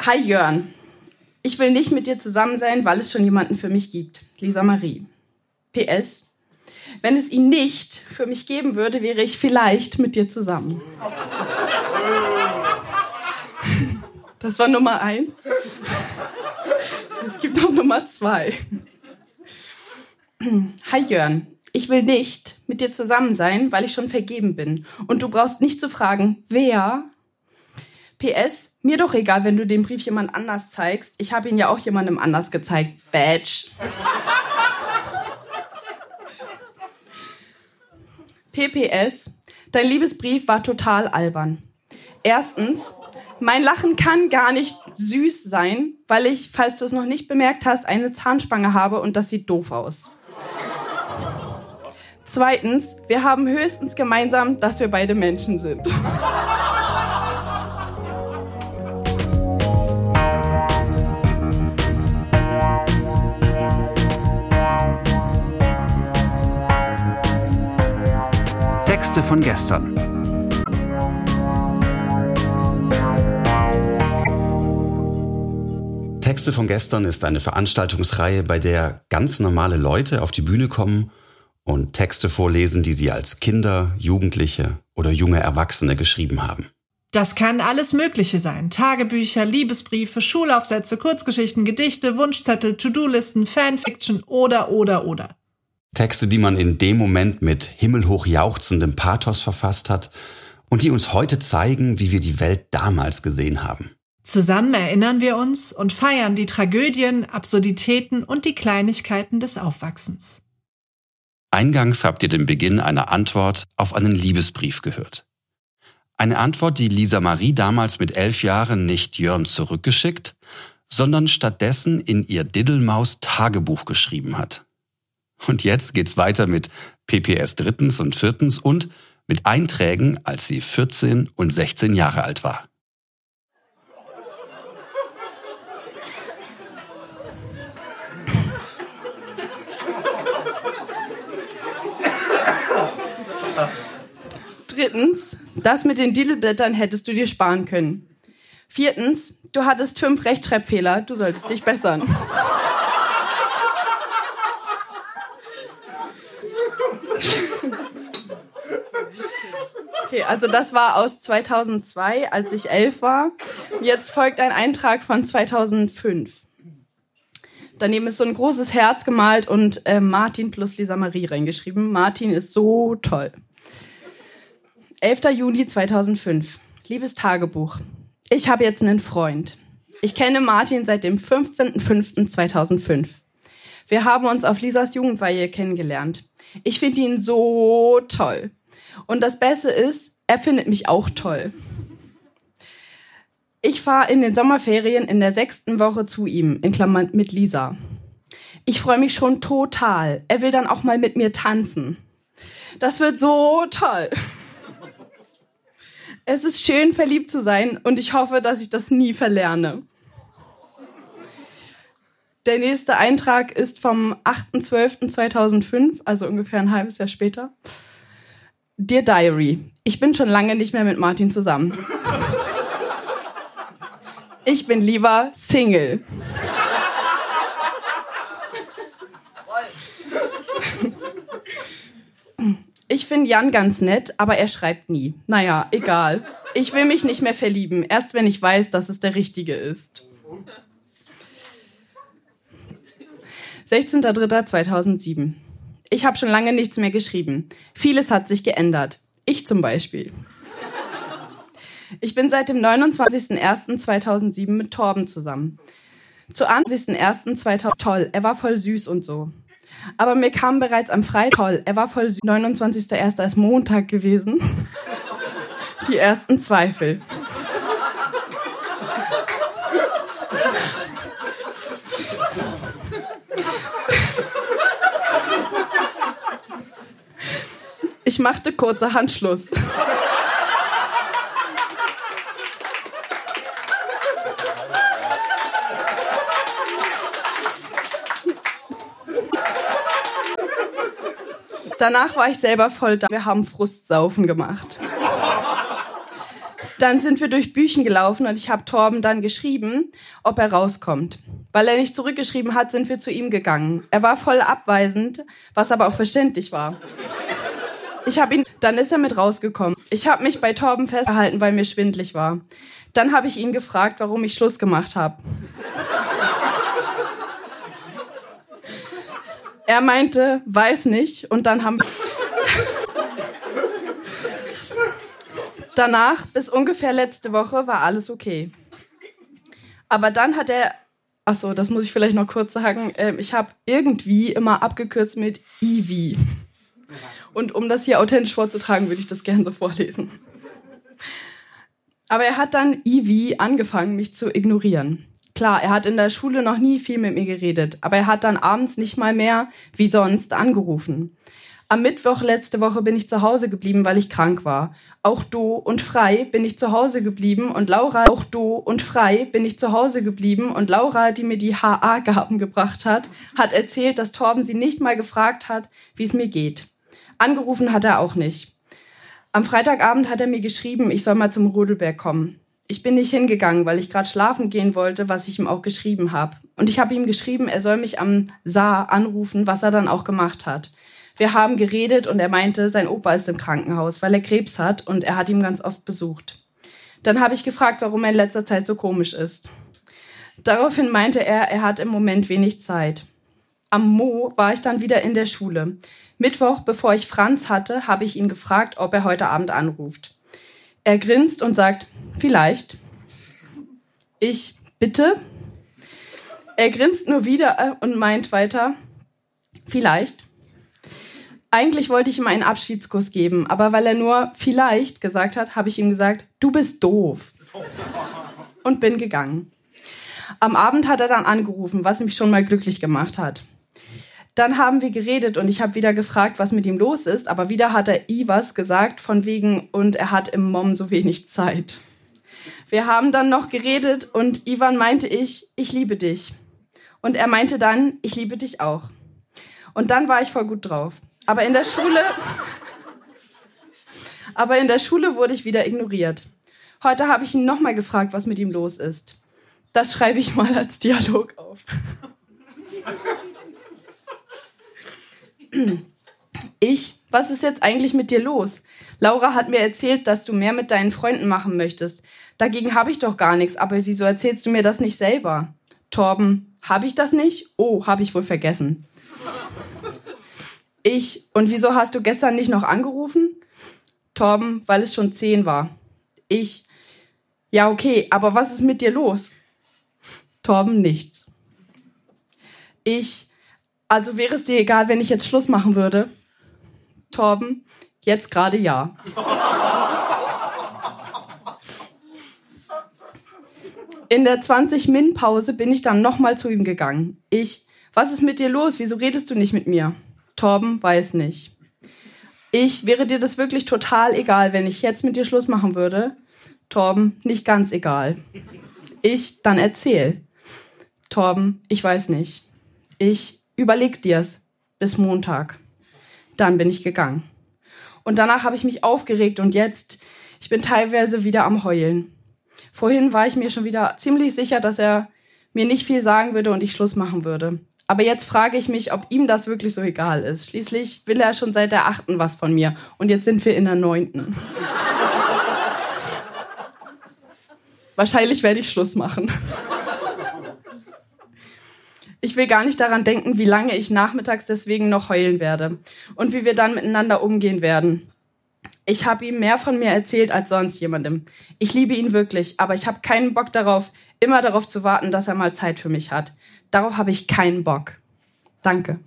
Hi Jörn. Ich will nicht mit dir zusammen sein, weil es schon jemanden für mich gibt. Lisa Marie. PS. Wenn es ihn nicht für mich geben würde, wäre ich vielleicht mit dir zusammen. Das war Nummer eins. Es gibt noch Nummer zwei. Hi Jörn. Ich will nicht mit dir zusammen sein, weil ich schon vergeben bin. Und du brauchst nicht zu fragen, wer. PS, mir doch egal, wenn du den Brief jemand anders zeigst. Ich habe ihn ja auch jemandem anders gezeigt. Badge. PPS, dein Liebesbrief war total albern. Erstens, mein Lachen kann gar nicht süß sein, weil ich, falls du es noch nicht bemerkt hast, eine Zahnspange habe und das sieht doof aus. Zweitens, wir haben höchstens gemeinsam, dass wir beide Menschen sind. Texte von gestern. Texte von gestern ist eine Veranstaltungsreihe, bei der ganz normale Leute auf die Bühne kommen und Texte vorlesen, die sie als Kinder, Jugendliche oder junge Erwachsene geschrieben haben. Das kann alles Mögliche sein. Tagebücher, Liebesbriefe, Schulaufsätze, Kurzgeschichten, Gedichte, Wunschzettel, To-Do-Listen, Fanfiction oder, oder, oder. Texte, die man in dem Moment mit himmelhoch jauchzendem Pathos verfasst hat und die uns heute zeigen, wie wir die Welt damals gesehen haben. Zusammen erinnern wir uns und feiern die Tragödien, Absurditäten und die Kleinigkeiten des Aufwachsens. Eingangs habt ihr den Beginn einer Antwort auf einen Liebesbrief gehört. Eine Antwort, die Lisa Marie damals mit elf Jahren nicht Jörn zurückgeschickt, sondern stattdessen in ihr Diddelmaus Tagebuch geschrieben hat. Und jetzt geht's weiter mit PPS drittens und viertens und mit Einträgen, als sie 14 und 16 Jahre alt war. Drittens, das mit den Didelblättern hättest du dir sparen können. Viertens, du hattest fünf Rechtschreibfehler, du solltest dich bessern. Okay, also das war aus 2002, als ich elf war. Jetzt folgt ein Eintrag von 2005. Daneben ist so ein großes Herz gemalt und äh, Martin plus Lisa Marie reingeschrieben. Martin ist so toll. 11. Juni 2005. Liebes Tagebuch. Ich habe jetzt einen Freund. Ich kenne Martin seit dem 15.05.2005. Wir haben uns auf Lisas Jugendweihe kennengelernt. Ich finde ihn so toll. Und das Beste ist, er findet mich auch toll. Ich fahre in den Sommerferien in der sechsten Woche zu ihm, in Klammern mit Lisa. Ich freue mich schon total. Er will dann auch mal mit mir tanzen. Das wird so toll. Es ist schön, verliebt zu sein und ich hoffe, dass ich das nie verlerne. Der nächste Eintrag ist vom 8.12.2005, also ungefähr ein halbes Jahr später. Dear Diary, ich bin schon lange nicht mehr mit Martin zusammen. Ich bin lieber Single. Ich finde Jan ganz nett, aber er schreibt nie. Naja, egal. Ich will mich nicht mehr verlieben, erst wenn ich weiß, dass es der Richtige ist. 16.03.2007. Ich habe schon lange nichts mehr geschrieben. Vieles hat sich geändert. Ich zum Beispiel. Ich bin seit dem 29.01.2007 mit Torben zusammen. Zu 20.01.2000 toll, er war voll süß und so. Aber mir kam bereits am Freitag, toll, er war voll süß. 29.01. ist Montag gewesen. Die ersten Zweifel. Ich machte kurzer Handschluss. Danach war ich selber voll da. Wir haben Frustsaufen gemacht. Dann sind wir durch Büchen gelaufen und ich habe Torben dann geschrieben, ob er rauskommt. Weil er nicht zurückgeschrieben hat, sind wir zu ihm gegangen. Er war voll abweisend, was aber auch verständlich war. Ich habe ihn, dann ist er mit rausgekommen. Ich habe mich bei Torben festgehalten, weil mir schwindlig war. Dann habe ich ihn gefragt, warum ich Schluss gemacht habe. Er meinte, weiß nicht. Und dann haben Danach, bis ungefähr letzte Woche, war alles okay. Aber dann hat er, ach so, das muss ich vielleicht noch kurz sagen, ähm, ich habe irgendwie immer abgekürzt mit Ivy. Und um das hier authentisch vorzutragen, würde ich das gerne so vorlesen. Aber er hat dann Ivy angefangen, mich zu ignorieren. Klar, er hat in der Schule noch nie viel mit mir geredet, aber er hat dann abends nicht mal mehr wie sonst angerufen. Am Mittwoch letzte Woche bin ich zu Hause geblieben, weil ich krank war. Auch do und frei bin ich zu Hause geblieben und Laura, auch do und frei bin ich zu Hause geblieben und Laura, die mir die HA-Gaben gebracht hat, hat erzählt, dass Torben sie nicht mal gefragt hat, wie es mir geht. Angerufen hat er auch nicht. Am Freitagabend hat er mir geschrieben, ich soll mal zum Rodelberg kommen. Ich bin nicht hingegangen, weil ich gerade schlafen gehen wollte, was ich ihm auch geschrieben habe. Und ich habe ihm geschrieben, er soll mich am Saar anrufen, was er dann auch gemacht hat. Wir haben geredet und er meinte, sein Opa ist im Krankenhaus, weil er Krebs hat und er hat ihn ganz oft besucht. Dann habe ich gefragt, warum er in letzter Zeit so komisch ist. Daraufhin meinte er, er hat im Moment wenig Zeit. Am Mo war ich dann wieder in der Schule. Mittwoch, bevor ich Franz hatte, habe ich ihn gefragt, ob er heute Abend anruft. Er grinst und sagt, vielleicht. Ich, bitte? Er grinst nur wieder und meint weiter, vielleicht. Eigentlich wollte ich ihm einen Abschiedskuss geben, aber weil er nur vielleicht gesagt hat, habe ich ihm gesagt, du bist doof. Und bin gegangen. Am Abend hat er dann angerufen, was mich schon mal glücklich gemacht hat. Dann haben wir geredet und ich habe wieder gefragt, was mit ihm los ist, aber wieder hat er Ivas gesagt von wegen und er hat im Mom so wenig Zeit. Wir haben dann noch geredet und Ivan meinte ich, ich liebe dich. Und er meinte dann, ich liebe dich auch. Und dann war ich voll gut drauf. Aber in der Schule, aber in der Schule wurde ich wieder ignoriert. Heute habe ich ihn nochmal gefragt, was mit ihm los ist. Das schreibe ich mal als Dialog auf. Ich, was ist jetzt eigentlich mit dir los? Laura hat mir erzählt, dass du mehr mit deinen Freunden machen möchtest. Dagegen habe ich doch gar nichts, aber wieso erzählst du mir das nicht selber? Torben, habe ich das nicht? Oh, habe ich wohl vergessen. Ich, und wieso hast du gestern nicht noch angerufen? Torben, weil es schon zehn war. Ich, ja, okay, aber was ist mit dir los? Torben, nichts. Ich, also wäre es dir egal, wenn ich jetzt Schluss machen würde? Torben, jetzt gerade ja. In der 20-Min-Pause bin ich dann nochmal zu ihm gegangen. Ich, was ist mit dir los? Wieso redest du nicht mit mir? Torben, weiß nicht. Ich, wäre dir das wirklich total egal, wenn ich jetzt mit dir Schluss machen würde? Torben, nicht ganz egal. Ich, dann erzähl. Torben, ich weiß nicht. Ich, überleg dir's bis Montag. Dann bin ich gegangen. Und danach habe ich mich aufgeregt und jetzt, ich bin teilweise wieder am Heulen. Vorhin war ich mir schon wieder ziemlich sicher, dass er mir nicht viel sagen würde und ich Schluss machen würde. Aber jetzt frage ich mich, ob ihm das wirklich so egal ist. Schließlich will er schon seit der achten was von mir und jetzt sind wir in der neunten. Wahrscheinlich werde ich Schluss machen. Ich will gar nicht daran denken, wie lange ich nachmittags deswegen noch heulen werde und wie wir dann miteinander umgehen werden. Ich habe ihm mehr von mir erzählt als sonst jemandem. Ich liebe ihn wirklich, aber ich habe keinen Bock darauf, immer darauf zu warten, dass er mal Zeit für mich hat. Darauf habe ich keinen Bock. Danke.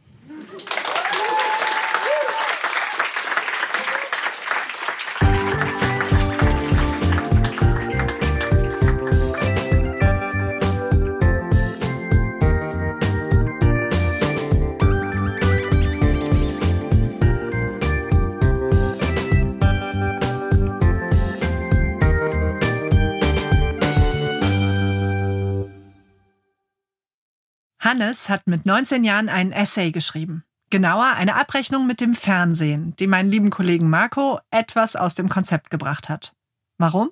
Hannes hat mit 19 Jahren einen Essay geschrieben. Genauer eine Abrechnung mit dem Fernsehen, die meinen lieben Kollegen Marco etwas aus dem Konzept gebracht hat. Warum?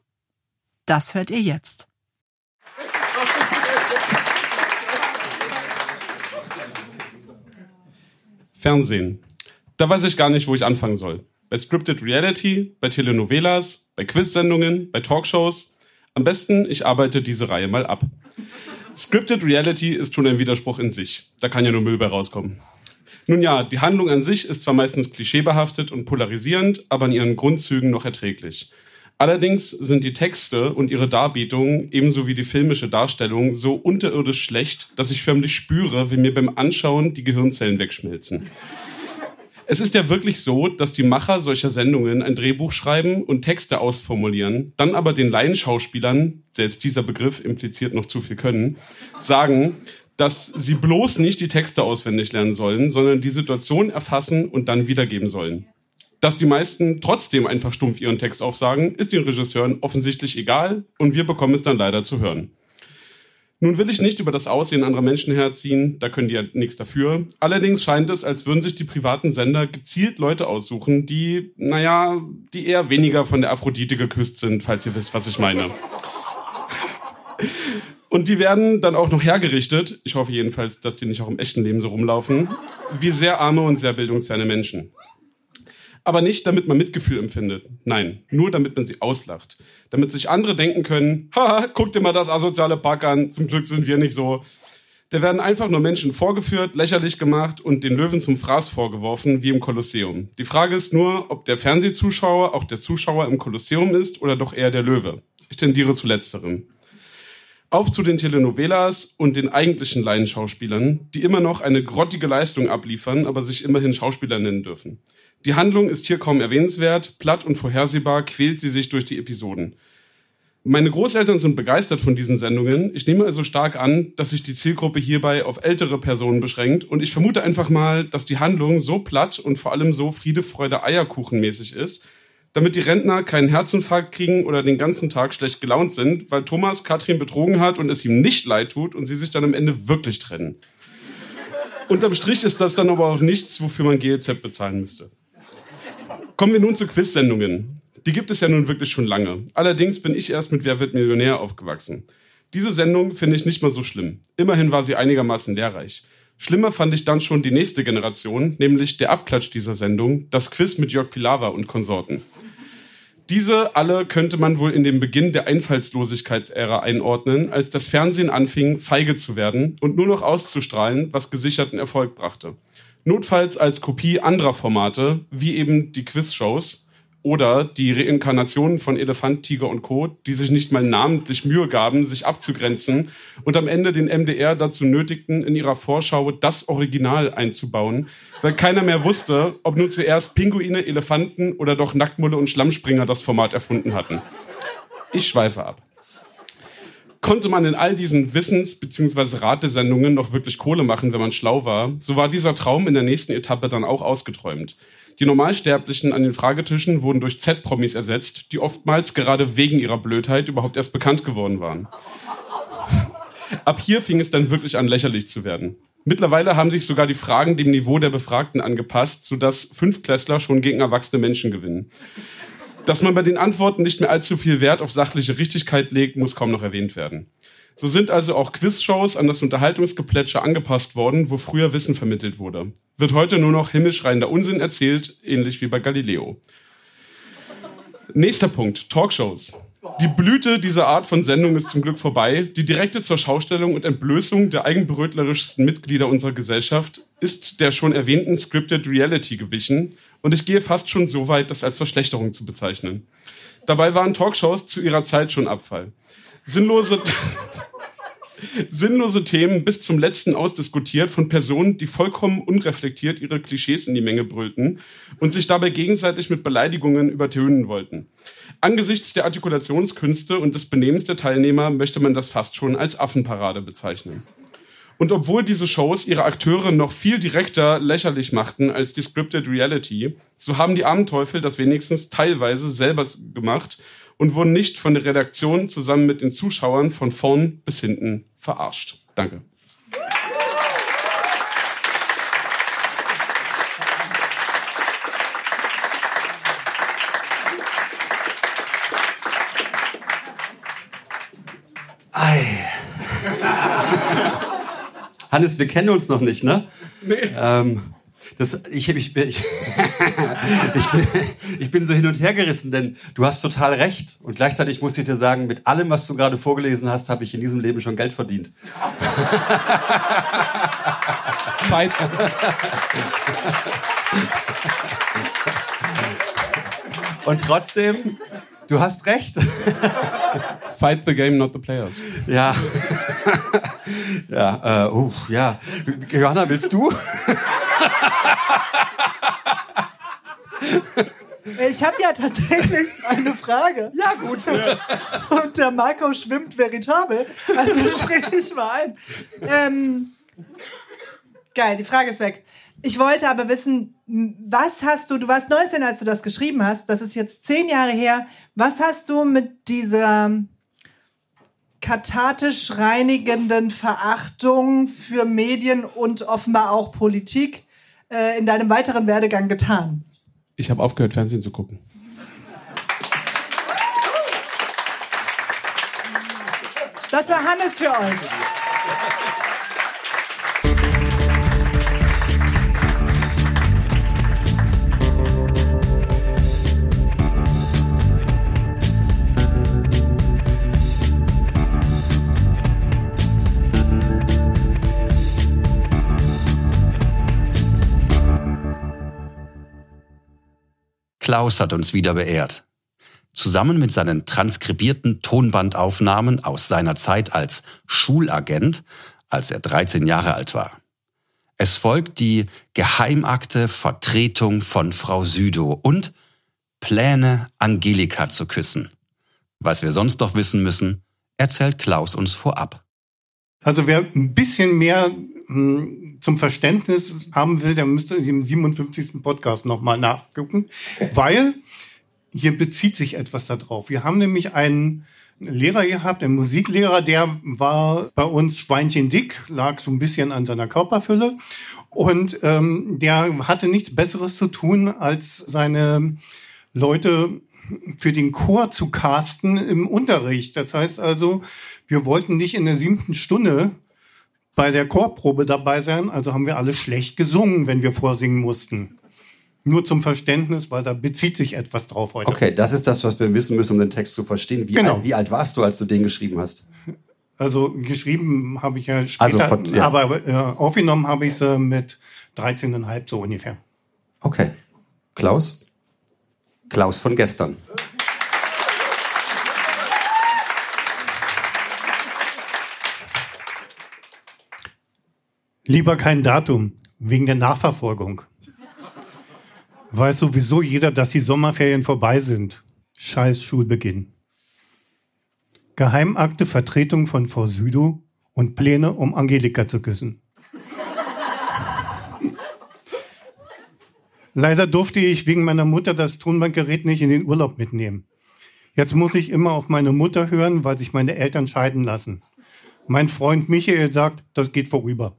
Das hört ihr jetzt. Fernsehen. Da weiß ich gar nicht, wo ich anfangen soll. Bei Scripted Reality, bei Telenovelas, bei Quiz-Sendungen, bei Talkshows. Am besten, ich arbeite diese Reihe mal ab. Scripted Reality ist schon ein Widerspruch in sich. Da kann ja nur Müll bei rauskommen. Nun ja, die Handlung an sich ist zwar meistens klischeebehaftet und polarisierend, aber in ihren Grundzügen noch erträglich. Allerdings sind die Texte und ihre Darbietungen ebenso wie die filmische Darstellung so unterirdisch schlecht, dass ich förmlich spüre, wie mir beim Anschauen die Gehirnzellen wegschmelzen. Es ist ja wirklich so, dass die Macher solcher Sendungen ein Drehbuch schreiben und Texte ausformulieren, dann aber den Laienschauspielern, selbst dieser Begriff impliziert noch zu viel können, sagen, dass sie bloß nicht die Texte auswendig lernen sollen, sondern die Situation erfassen und dann wiedergeben sollen. Dass die meisten trotzdem einfach stumpf ihren Text aufsagen, ist den Regisseuren offensichtlich egal und wir bekommen es dann leider zu hören. Nun will ich nicht über das Aussehen anderer Menschen herziehen, da können die ja nichts dafür. Allerdings scheint es, als würden sich die privaten Sender gezielt Leute aussuchen, die, naja, die eher weniger von der Aphrodite geküsst sind, falls ihr wisst, was ich meine. Und die werden dann auch noch hergerichtet, ich hoffe jedenfalls, dass die nicht auch im echten Leben so rumlaufen, wie sehr arme und sehr bildungsferne Menschen aber nicht, damit man Mitgefühl empfindet. Nein, nur damit man sie auslacht. Damit sich andere denken können, haha, guck dir mal das asoziale Pack an, zum Glück sind wir nicht so. Da werden einfach nur Menschen vorgeführt, lächerlich gemacht und den Löwen zum Fraß vorgeworfen, wie im Kolosseum. Die Frage ist nur, ob der Fernsehzuschauer auch der Zuschauer im Kolosseum ist oder doch eher der Löwe. Ich tendiere zu letzterem. Auf zu den Telenovelas und den eigentlichen Laienschauspielern, die immer noch eine grottige Leistung abliefern, aber sich immerhin Schauspieler nennen dürfen. Die Handlung ist hier kaum erwähnenswert, platt und vorhersehbar quält sie sich durch die Episoden. Meine Großeltern sind begeistert von diesen Sendungen. Ich nehme also stark an, dass sich die Zielgruppe hierbei auf ältere Personen beschränkt und ich vermute einfach mal, dass die Handlung so platt und vor allem so Friede, Freude, Eierkuchenmäßig ist, damit die Rentner keinen Herzinfarkt kriegen oder den ganzen Tag schlecht gelaunt sind, weil Thomas Katrin betrogen hat und es ihm nicht leid tut und sie sich dann am Ende wirklich trennen. Unterm Strich ist das dann aber auch nichts, wofür man GEZ bezahlen müsste. Kommen wir nun zu Quiz-Sendungen. Die gibt es ja nun wirklich schon lange. Allerdings bin ich erst mit Wer wird Millionär aufgewachsen. Diese Sendung finde ich nicht mal so schlimm. Immerhin war sie einigermaßen lehrreich. Schlimmer fand ich dann schon die nächste Generation, nämlich der Abklatsch dieser Sendung, das Quiz mit Jörg Pilawa und Konsorten. Diese alle könnte man wohl in den Beginn der Einfallslosigkeitsära einordnen, als das Fernsehen anfing, feige zu werden und nur noch auszustrahlen, was gesicherten Erfolg brachte notfalls als Kopie anderer Formate, wie eben die Quizshows oder die Reinkarnationen von Elefant, Tiger und Co., die sich nicht mal namentlich Mühe gaben, sich abzugrenzen und am Ende den MDR dazu nötigten, in ihrer Vorschau das Original einzubauen, weil keiner mehr wusste, ob nun zuerst Pinguine, Elefanten oder doch Nacktmulle und Schlammspringer das Format erfunden hatten. Ich schweife ab konnte man in all diesen Wissens- bzw. Ratesendungen noch wirklich Kohle machen, wenn man schlau war, so war dieser Traum in der nächsten Etappe dann auch ausgeträumt. Die Normalsterblichen an den Fragetischen wurden durch Z-Promis ersetzt, die oftmals gerade wegen ihrer Blödheit überhaupt erst bekannt geworden waren. Ab hier fing es dann wirklich an, lächerlich zu werden. Mittlerweile haben sich sogar die Fragen dem Niveau der Befragten angepasst, sodass Fünftklässler schon gegen erwachsene Menschen gewinnen. Dass man bei den Antworten nicht mehr allzu viel Wert auf sachliche Richtigkeit legt, muss kaum noch erwähnt werden. So sind also auch Quizshows an das Unterhaltungsgeplätscher angepasst worden, wo früher Wissen vermittelt wurde. Wird heute nur noch himmelschreiender Unsinn erzählt, ähnlich wie bei Galileo. Nächster Punkt, Talkshows. Die Blüte dieser Art von Sendung ist zum Glück vorbei. Die direkte zur Schaustellung und Entblößung der eigenberötlerischsten Mitglieder unserer Gesellschaft ist der schon erwähnten Scripted Reality gewichen und ich gehe fast schon so weit, das als Verschlechterung zu bezeichnen. Dabei waren Talkshows zu ihrer Zeit schon Abfall. Sinnlose, sinnlose Themen bis zum letzten ausdiskutiert von Personen, die vollkommen unreflektiert ihre Klischees in die Menge brüllten und sich dabei gegenseitig mit Beleidigungen übertönen wollten. Angesichts der Artikulationskünste und des Benehmens der Teilnehmer möchte man das fast schon als Affenparade bezeichnen. Und obwohl diese Shows ihre Akteure noch viel direkter lächerlich machten als die Scripted Reality, so haben die armen Teufel das wenigstens teilweise selber gemacht und wurden nicht von der Redaktion zusammen mit den Zuschauern von vorn bis hinten verarscht. Danke. Hannes, wir kennen uns noch nicht, ne? Nee. Ähm, das, ich, ich, ich, ich, bin, ich bin so hin und her gerissen, denn du hast total recht. Und gleichzeitig muss ich dir sagen, mit allem, was du gerade vorgelesen hast, habe ich in diesem Leben schon Geld verdient. Fight. Und trotzdem, du hast recht. Fight the game, not the players. Ja. Ja, äh, uh, ja. Johanna, willst du? Ich habe ja tatsächlich eine Frage. Ja, gut. Und der Marco schwimmt veritabel. Also sprich ich mal ein. Ähm, geil, die Frage ist weg. Ich wollte aber wissen, was hast du, du warst 19, als du das geschrieben hast, das ist jetzt zehn Jahre her, was hast du mit dieser kathartisch reinigenden Verachtung für Medien und offenbar auch Politik äh, in deinem weiteren Werdegang getan? Ich habe aufgehört, Fernsehen zu gucken. Das war Hannes für euch. Klaus hat uns wieder beehrt. Zusammen mit seinen transkribierten Tonbandaufnahmen aus seiner Zeit als Schulagent, als er 13 Jahre alt war. Es folgt die Geheimakte Vertretung von Frau Südow und Pläne, Angelika zu küssen. Was wir sonst doch wissen müssen, erzählt Klaus uns vorab. Also wer ein bisschen mehr zum Verständnis haben will, der müsste im 57. Podcast nochmal nachgucken, weil hier bezieht sich etwas darauf. Wir haben nämlich einen Lehrer gehabt, einen Musiklehrer, der war bei uns Schweinchen dick, lag so ein bisschen an seiner Körperfülle und ähm, der hatte nichts Besseres zu tun, als seine Leute für den Chor zu casten im Unterricht. Das heißt also, wir wollten nicht in der siebten Stunde bei der Chorprobe dabei sein, also haben wir alle schlecht gesungen, wenn wir vorsingen mussten. Nur zum Verständnis, weil da bezieht sich etwas drauf heute. Okay, das ist das, was wir wissen müssen, um den Text zu verstehen. Wie, genau. alt, wie alt warst du, als du den geschrieben hast? Also geschrieben habe ich ja später, also von, ja. aber äh, aufgenommen habe ich sie mit 13,5 so ungefähr. Okay. Klaus? Klaus von gestern. Lieber kein Datum, wegen der Nachverfolgung. Weiß sowieso jeder, dass die Sommerferien vorbei sind. Scheiß Schulbeginn. Geheimakte Vertretung von Frau Südow und Pläne, um Angelika zu küssen. Leider durfte ich wegen meiner Mutter das Tonbandgerät nicht in den Urlaub mitnehmen. Jetzt muss ich immer auf meine Mutter hören, weil sich meine Eltern scheiden lassen. Mein Freund Michael sagt, das geht vorüber.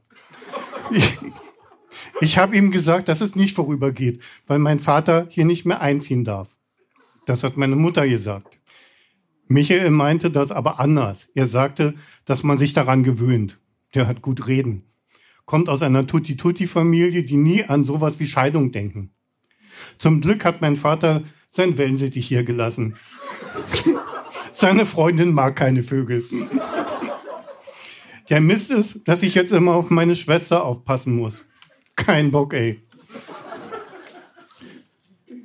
Ich, ich habe ihm gesagt, dass es nicht vorübergeht, weil mein Vater hier nicht mehr einziehen darf. Das hat meine Mutter gesagt. Michael meinte das aber anders. Er sagte, dass man sich daran gewöhnt. Der hat gut reden. Kommt aus einer Tutti-Tutti-Familie, die nie an sowas wie Scheidung denken. Zum Glück hat mein Vater sein Wellensittich hier gelassen. Seine Freundin mag keine Vögel. Der Mist ist, dass ich jetzt immer auf meine Schwester aufpassen muss. Kein Bock, ey.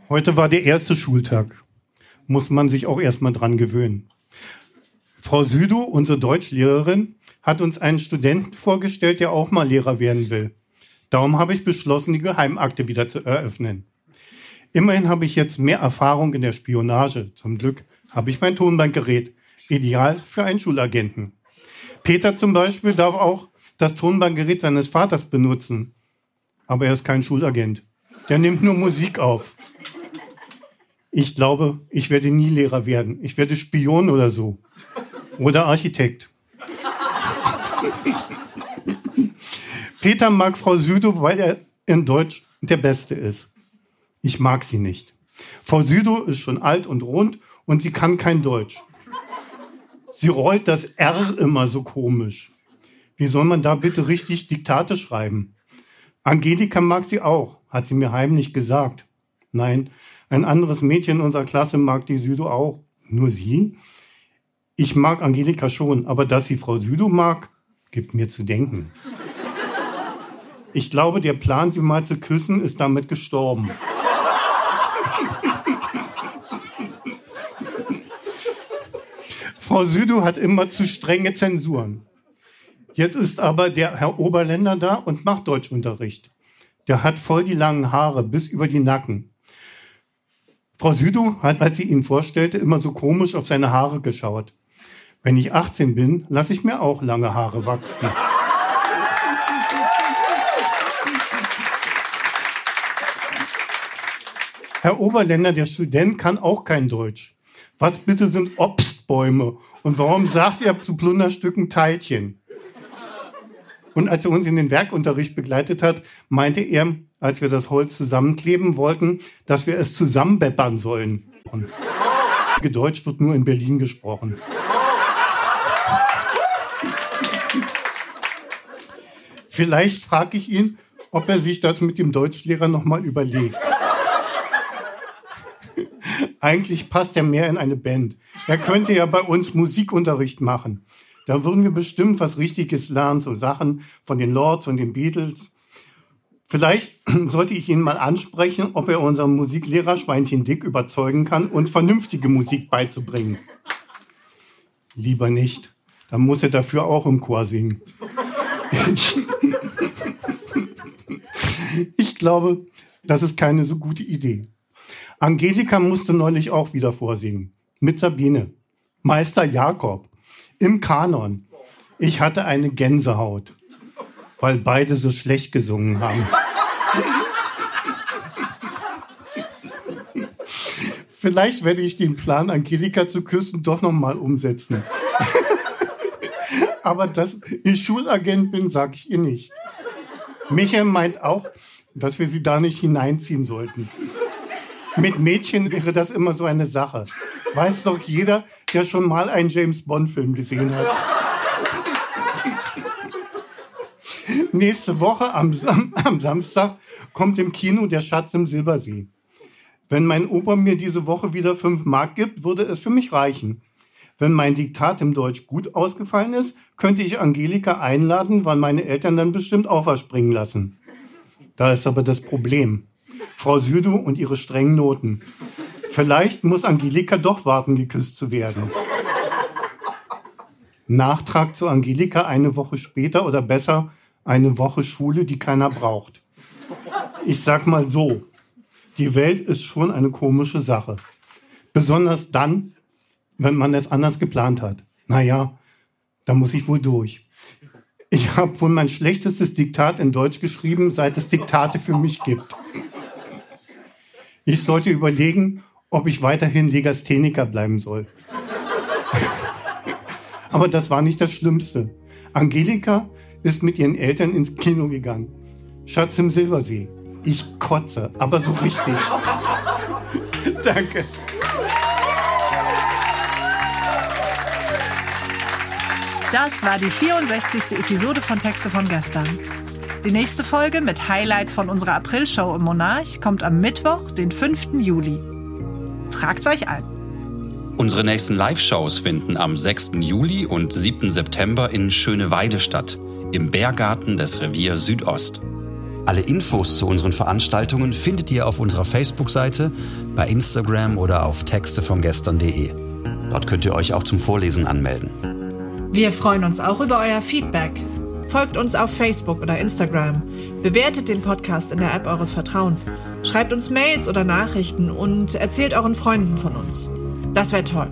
Heute war der erste Schultag. Muss man sich auch erstmal dran gewöhnen. Frau Südow, unsere Deutschlehrerin, hat uns einen Studenten vorgestellt, der auch mal Lehrer werden will. Darum habe ich beschlossen, die Geheimakte wieder zu eröffnen. Immerhin habe ich jetzt mehr Erfahrung in der Spionage. Zum Glück habe ich mein Tonbandgerät. Ideal für einen Schulagenten. Peter zum Beispiel darf auch das Tonbandgerät seines Vaters benutzen. Aber er ist kein Schulagent. Der nimmt nur Musik auf. Ich glaube, ich werde nie Lehrer werden. Ich werde Spion oder so. Oder Architekt. Peter mag Frau Südow, weil er in Deutsch der Beste ist. Ich mag sie nicht. Frau Südow ist schon alt und rund und sie kann kein Deutsch. Sie rollt das R immer so komisch. Wie soll man da bitte richtig Diktate schreiben? Angelika mag sie auch, hat sie mir heimlich gesagt. Nein, ein anderes Mädchen in unserer Klasse mag die Südo auch. Nur sie? Ich mag Angelika schon, aber dass sie Frau Südo mag, gibt mir zu denken. Ich glaube, der Plan, sie mal zu küssen, ist damit gestorben. Frau Südo hat immer zu strenge Zensuren. Jetzt ist aber der Herr Oberländer da und macht Deutschunterricht. Der hat voll die langen Haare bis über die Nacken. Frau Südo hat, als sie ihn vorstellte, immer so komisch auf seine Haare geschaut. Wenn ich 18 bin, lasse ich mir auch lange Haare wachsen. Herr Oberländer, der Student, kann auch kein Deutsch. Was bitte sind Obstbäume? Und warum sagt er zu Plunderstücken Teilchen? Und als er uns in den Werkunterricht begleitet hat, meinte er, als wir das Holz zusammenkleben wollten, dass wir es zusammenbeppern sollen. Deutsch wird nur in Berlin gesprochen. Vielleicht frage ich ihn, ob er sich das mit dem Deutschlehrer nochmal überlegt. Eigentlich passt er mehr in eine Band. Er könnte ja bei uns Musikunterricht machen. Da würden wir bestimmt was Richtiges lernen, so Sachen von den Lords und den Beatles. Vielleicht sollte ich ihn mal ansprechen, ob er unseren Musiklehrer Schweinchen Dick überzeugen kann, uns vernünftige Musik beizubringen. Lieber nicht. Dann muss er dafür auch im Chor singen. Ich, ich glaube, das ist keine so gute Idee. Angelika musste neulich auch wieder vorsingen. Mit Sabine. Meister Jakob. Im Kanon. Ich hatte eine Gänsehaut, weil beide so schlecht gesungen haben. Vielleicht werde ich den Plan, Angelika zu küssen, doch noch mal umsetzen. Aber dass ich Schulagent bin, sage ich ihr nicht. Michael meint auch, dass wir sie da nicht hineinziehen sollten. Mit Mädchen wäre das immer so eine Sache. Weiß doch jeder, der schon mal einen James Bond-Film gesehen hat. Nächste Woche am, am, Samstag kommt im Kino Der Schatz im Silbersee. Wenn mein Opa mir diese Woche wieder fünf Mark gibt, würde es für mich reichen. Wenn mein Diktat im Deutsch gut ausgefallen ist, könnte ich Angelika einladen, weil meine Eltern dann bestimmt auch springen lassen. Da ist aber das Problem. Frau Südo und ihre strengen Noten. Vielleicht muss Angelika doch warten, geküsst zu werden. Nachtrag zu Angelika eine Woche später oder besser eine Woche Schule, die keiner braucht. Ich sag mal so, die Welt ist schon eine komische Sache. Besonders dann, wenn man es anders geplant hat. Naja, da muss ich wohl durch. Ich habe wohl mein schlechtestes Diktat in Deutsch geschrieben, seit es Diktate für mich gibt. Ich sollte überlegen, ob ich weiterhin Legastheniker bleiben soll. Aber das war nicht das Schlimmste. Angelika ist mit ihren Eltern ins Kino gegangen. Schatz im Silbersee. Ich kotze, aber so richtig. Danke. Das war die 64. Episode von Texte von gestern. Die nächste Folge mit Highlights von unserer April-Show im Monarch kommt am Mittwoch, den 5. Juli. Tragt's euch ein. Unsere nächsten Live-Shows finden am 6. Juli und 7. September in Schöneweide statt, im Bärgarten des Revier Südost. Alle Infos zu unseren Veranstaltungen findet ihr auf unserer Facebook-Seite, bei Instagram oder auf textevongestern.de. Dort könnt ihr euch auch zum Vorlesen anmelden. Wir freuen uns auch über euer Feedback. Folgt uns auf Facebook oder Instagram. Bewertet den Podcast in der App eures Vertrauens. Schreibt uns Mails oder Nachrichten und erzählt euren Freunden von uns. Das wäre toll.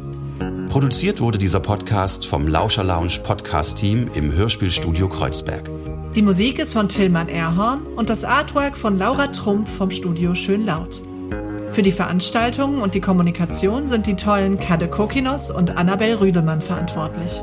Produziert wurde dieser Podcast vom Lauscher Lounge Podcast Team im Hörspielstudio Kreuzberg. Die Musik ist von Tillmann Erhorn und das Artwork von Laura Trump vom Studio Schönlaut. Für die Veranstaltungen und die Kommunikation sind die tollen Kade Kokinos und Annabel Rüdemann verantwortlich.